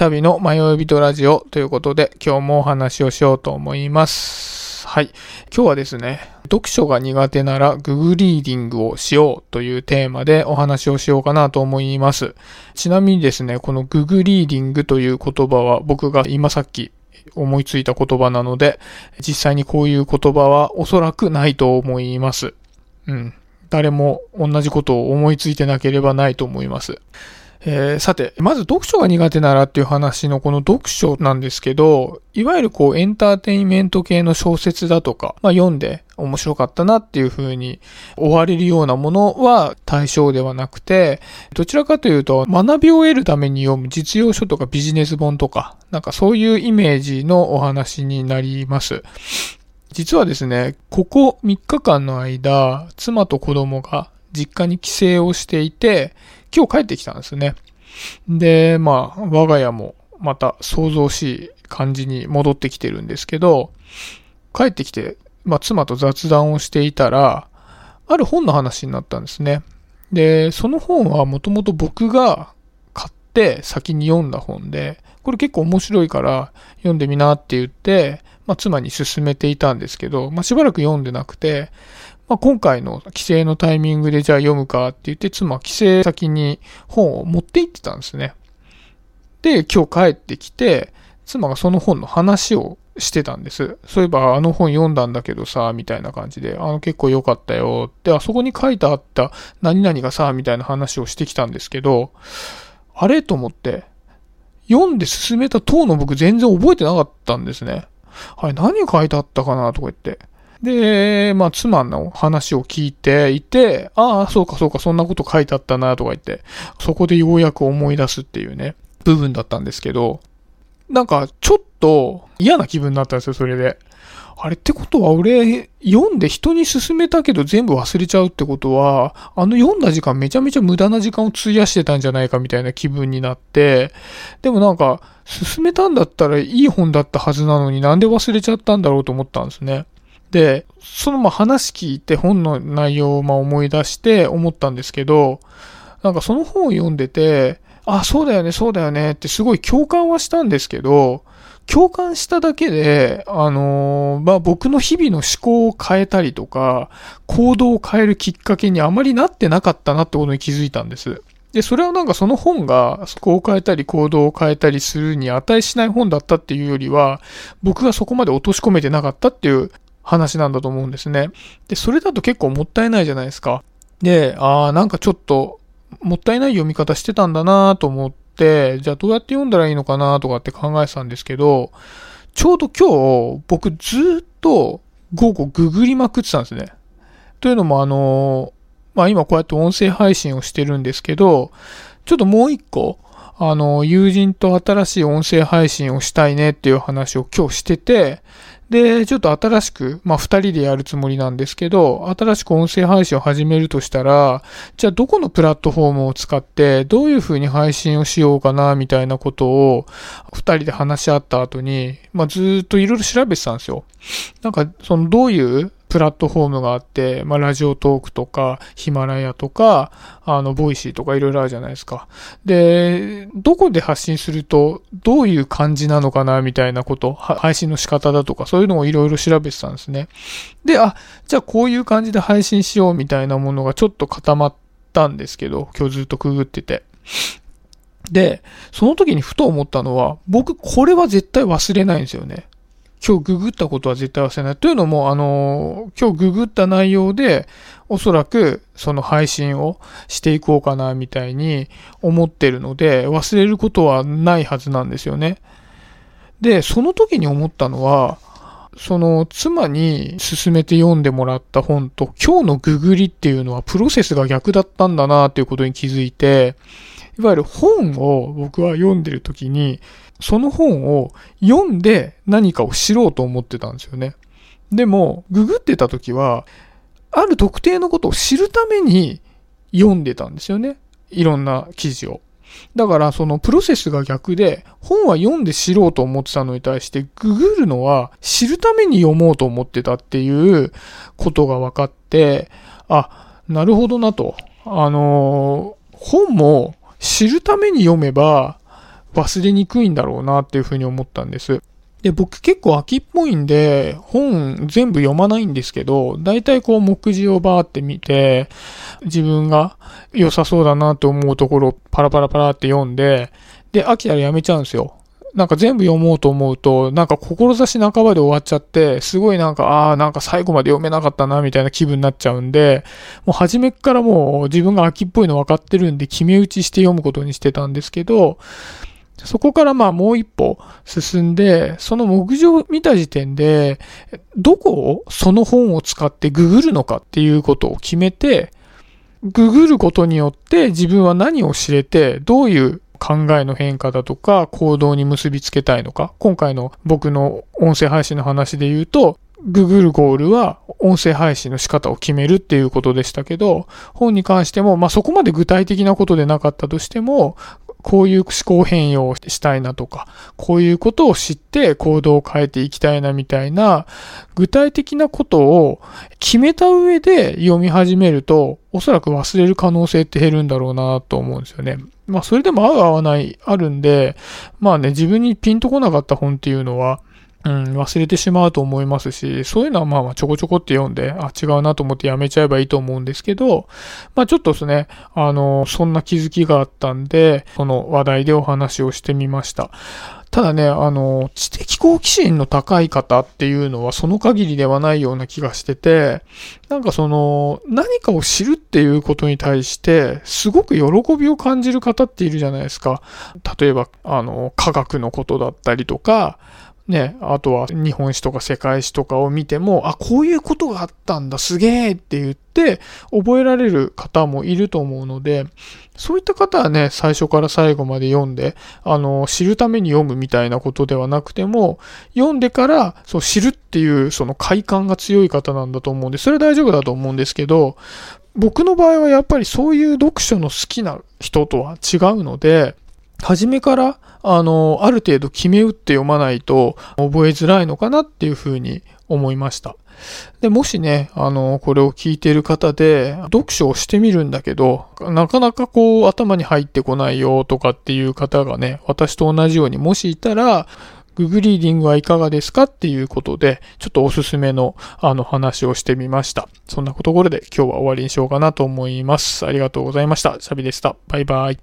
シャビの迷い人ラジオということで、今日もお話をしようと思います。はい。今日はですね、読書が苦手ならググリーディングをしようというテーマでお話をしようかなと思います。ちなみにですね、このググリーディングという言葉は僕が今さっき思いついた言葉なので、実際にこういう言葉はおそらくないと思います。うん。誰も同じことを思いついてなければないと思います。えーさて、まず読書が苦手ならっていう話のこの読書なんですけど、いわゆるこうエンターテインメント系の小説だとか、まあ読んで面白かったなっていう風に追われるようなものは対象ではなくて、どちらかというと学びを得るために読む実用書とかビジネス本とか、なんかそういうイメージのお話になります。実はですね、ここ3日間の間、妻と子供が実家に帰省をしていて、今日帰ってきたんですね。で、まあ、我が家もまた想像しい感じに戻ってきてるんですけど、帰ってきて、まあ、妻と雑談をしていたら、ある本の話になったんですね。で、その本はもともと僕が買って先に読んだ本で、これ結構面白いから読んでみなって言って、まあ、妻に勧めていたんですけど、まあ、しばらく読んでなくて、まあ、今回の帰省のタイミングでじゃあ読むかって言って、妻帰省先に本を持って行ってたんですね。で、今日帰ってきて、妻がその本の話をしてたんです。そういえばあの本読んだんだけどさ、みたいな感じで、あの結構良かったよって、あそこに書いてあった何々がさ、みたいな話をしてきたんですけど、あれと思って、読んで進めた当の僕全然覚えてなかったんですね。あれ何書いてあったかなとか言って。で、まあ、妻の話を聞いていて、ああ、そうかそうか、そんなこと書いてあったなとか言って、そこでようやく思い出すっていうね、部分だったんですけど、なんか、ちょっと嫌な気分になったんですよ、それで。あれってことは俺、読んで人に勧めたけど全部忘れちゃうってことは、あの読んだ時間めちゃめちゃ無駄な時間を費やしてたんじゃないかみたいな気分になって、でもなんか、勧めたんだったらいい本だったはずなのになんで忘れちゃったんだろうと思ったんですね。で、そのま話聞いて本の内容をま思い出して思ったんですけど、なんかその本を読んでて、あ、そうだよね、そうだよねってすごい共感はしたんですけど、共感しただけで、あのーまあ、僕の日々の思考を変えたりとか、行動を変えるきっかけにあまりなってなかったなってことに気づいたんです。で、それはなんかその本が思考を変えたり行動を変えたりするに値しない本だったっていうよりは、僕がそこまで落とし込めてなかったっていう話なんだと思うんですね。で、それだと結構もったいないじゃないですか。で、ああ、なんかちょっと、もったいない読み方してたんだなと思って、じゃあどうやって読んだらいいのかなとかって考えてたんですけど、ちょうど今日、僕ずっと午後ググりまくってたんですね。というのもあの、まあ今こうやって音声配信をしてるんですけど、ちょっともう一個、あの、友人と新しい音声配信をしたいねっていう話を今日してて、で、ちょっと新しく、まあ、二人でやるつもりなんですけど、新しく音声配信を始めるとしたら、じゃあどこのプラットフォームを使って、どういう風に配信をしようかな、みたいなことを、二人で話し合った後に、まあ、ずっといろいろ調べてたんですよ。なんか、その、どういうプラットフォームがあって、まあ、 Radiotalk とか、ヒマラヤとか、あの、 Voicy とかいろいろあるじゃないですか。で、どこで発信すると、どういう感じなのかな、みたいなこと、配信の仕方だとか、そういうのをいろいろ調べてたんですね。で、あ、じゃあこういう感じで配信しようみたいなものがちょっと固まったんですけど、今日ずっとググってて。で、その時にふと思ったのは、僕これは絶対忘れないんですよね。今日ググったことは絶対忘れない。というのも、あの、今日ググった内容で、おそらくその配信をしていこうかなみたいに思ってるので、忘れることはないはずなんですよね。で、その時に思ったのは、その妻に勧めて読んでもらった本と今日のググりっていうのはプロセスが逆だったんだなっていうことに気づいて、いわゆる本を僕は読んでる時に、その本を読んで何かを知ろうと思ってたんですよね。でも、ググってた時は、ある特定のことを知るために読んでたんですよね。いろんな記事を。だから、そのプロセスが逆で、本は読んで知ろうと思ってたのに対して、ググるのは知るために読もうと思ってたっていうことが分かって、あ、なるほどなと。あのー本も知るために読めば、忘れにくいんだろうなっていうふうに思ったんです。で、僕結構秋っぽいんで、本全部読まないんですけど、大体こう目次をバーって見て、自分が良さそうだなと思うところをパラパラパラって読んで、で、飽きたらやめちゃうんですよ。なんか全部読もうと思うと、なんか志半ばで終わっちゃって、すごいなんか、ああ、なんか最後まで読めなかったな、みたいな気分になっちゃうんで、もう初めからもう自分が秋っぽいの分かってるんで、決め打ちして読むことにしてたんですけど、そこからまあもう一歩進んで、その目次を見た時点で、どこをその本を使ってググるのかっていうことを決めて、ググることによって自分は何を知れて、どういう考えの変化だとか行動に結びつけたいのか。今回の僕の音声配信の話で言うと、ググるゴールは音声配信の仕方を決めるっていうことでしたけど、本に関しても、まあ、そこまで具体的なことでなかったとしても、こういう思考変容をしたいなとか、こういうことを知って行動を変えていきたいなみたいな、具体的なことを決めた上で読み始めると、おそらく忘れる可能性って減るんだろうなと思うんですよね。まあそれでも合う合わないあるんで、まあね、自分にピンとこなかった本っていうのは、うん、忘れてしまうと思いますし、そういうのはまあまあちょこちょこって読んで、あ、違うなと思ってやめちゃえばいいと思うんですけど、まあちょっとですね、あの、そんな気づきがあったんで、この話題でお話をしてみました。ただね、あの、知的好奇心の高い方っていうのはその限りではないような気がしてて、なんかその、何かを知るっていうことに対して、すごく喜びを感じる方っているじゃないですか。例えば、あの、科学のことだったりとか、ね、あとは日本史とか世界史とかを見ても、あ、こういうことがあったんだ、すげえって言って覚えられる方もいると思うので、そういった方はね、最初から最後まで読んで、あの、知るために読むみたいなことではなくても、読んでから、そう、知るっていうその快感が強い方なんだと思うんで、それは大丈夫だと思うんですけど、僕の場合はやっぱりそういう読書の好きな人とは違うので、初めから、あの、ある程度決め打って読まないと覚えづらいのかなっていうふうに思いました。で、もしね、あの、これを聞いてる方で、読書をしてみるんだけど、なかなかこう、頭に入ってこないよとかっていう方がね、私と同じようにもしいたら、ググリーディングはいかがですかっていうことで、ちょっとおすすめのあの話をしてみました。そんなところで今日は終わりにしようかなと思います。ありがとうございました。シャビでした。バイバイ。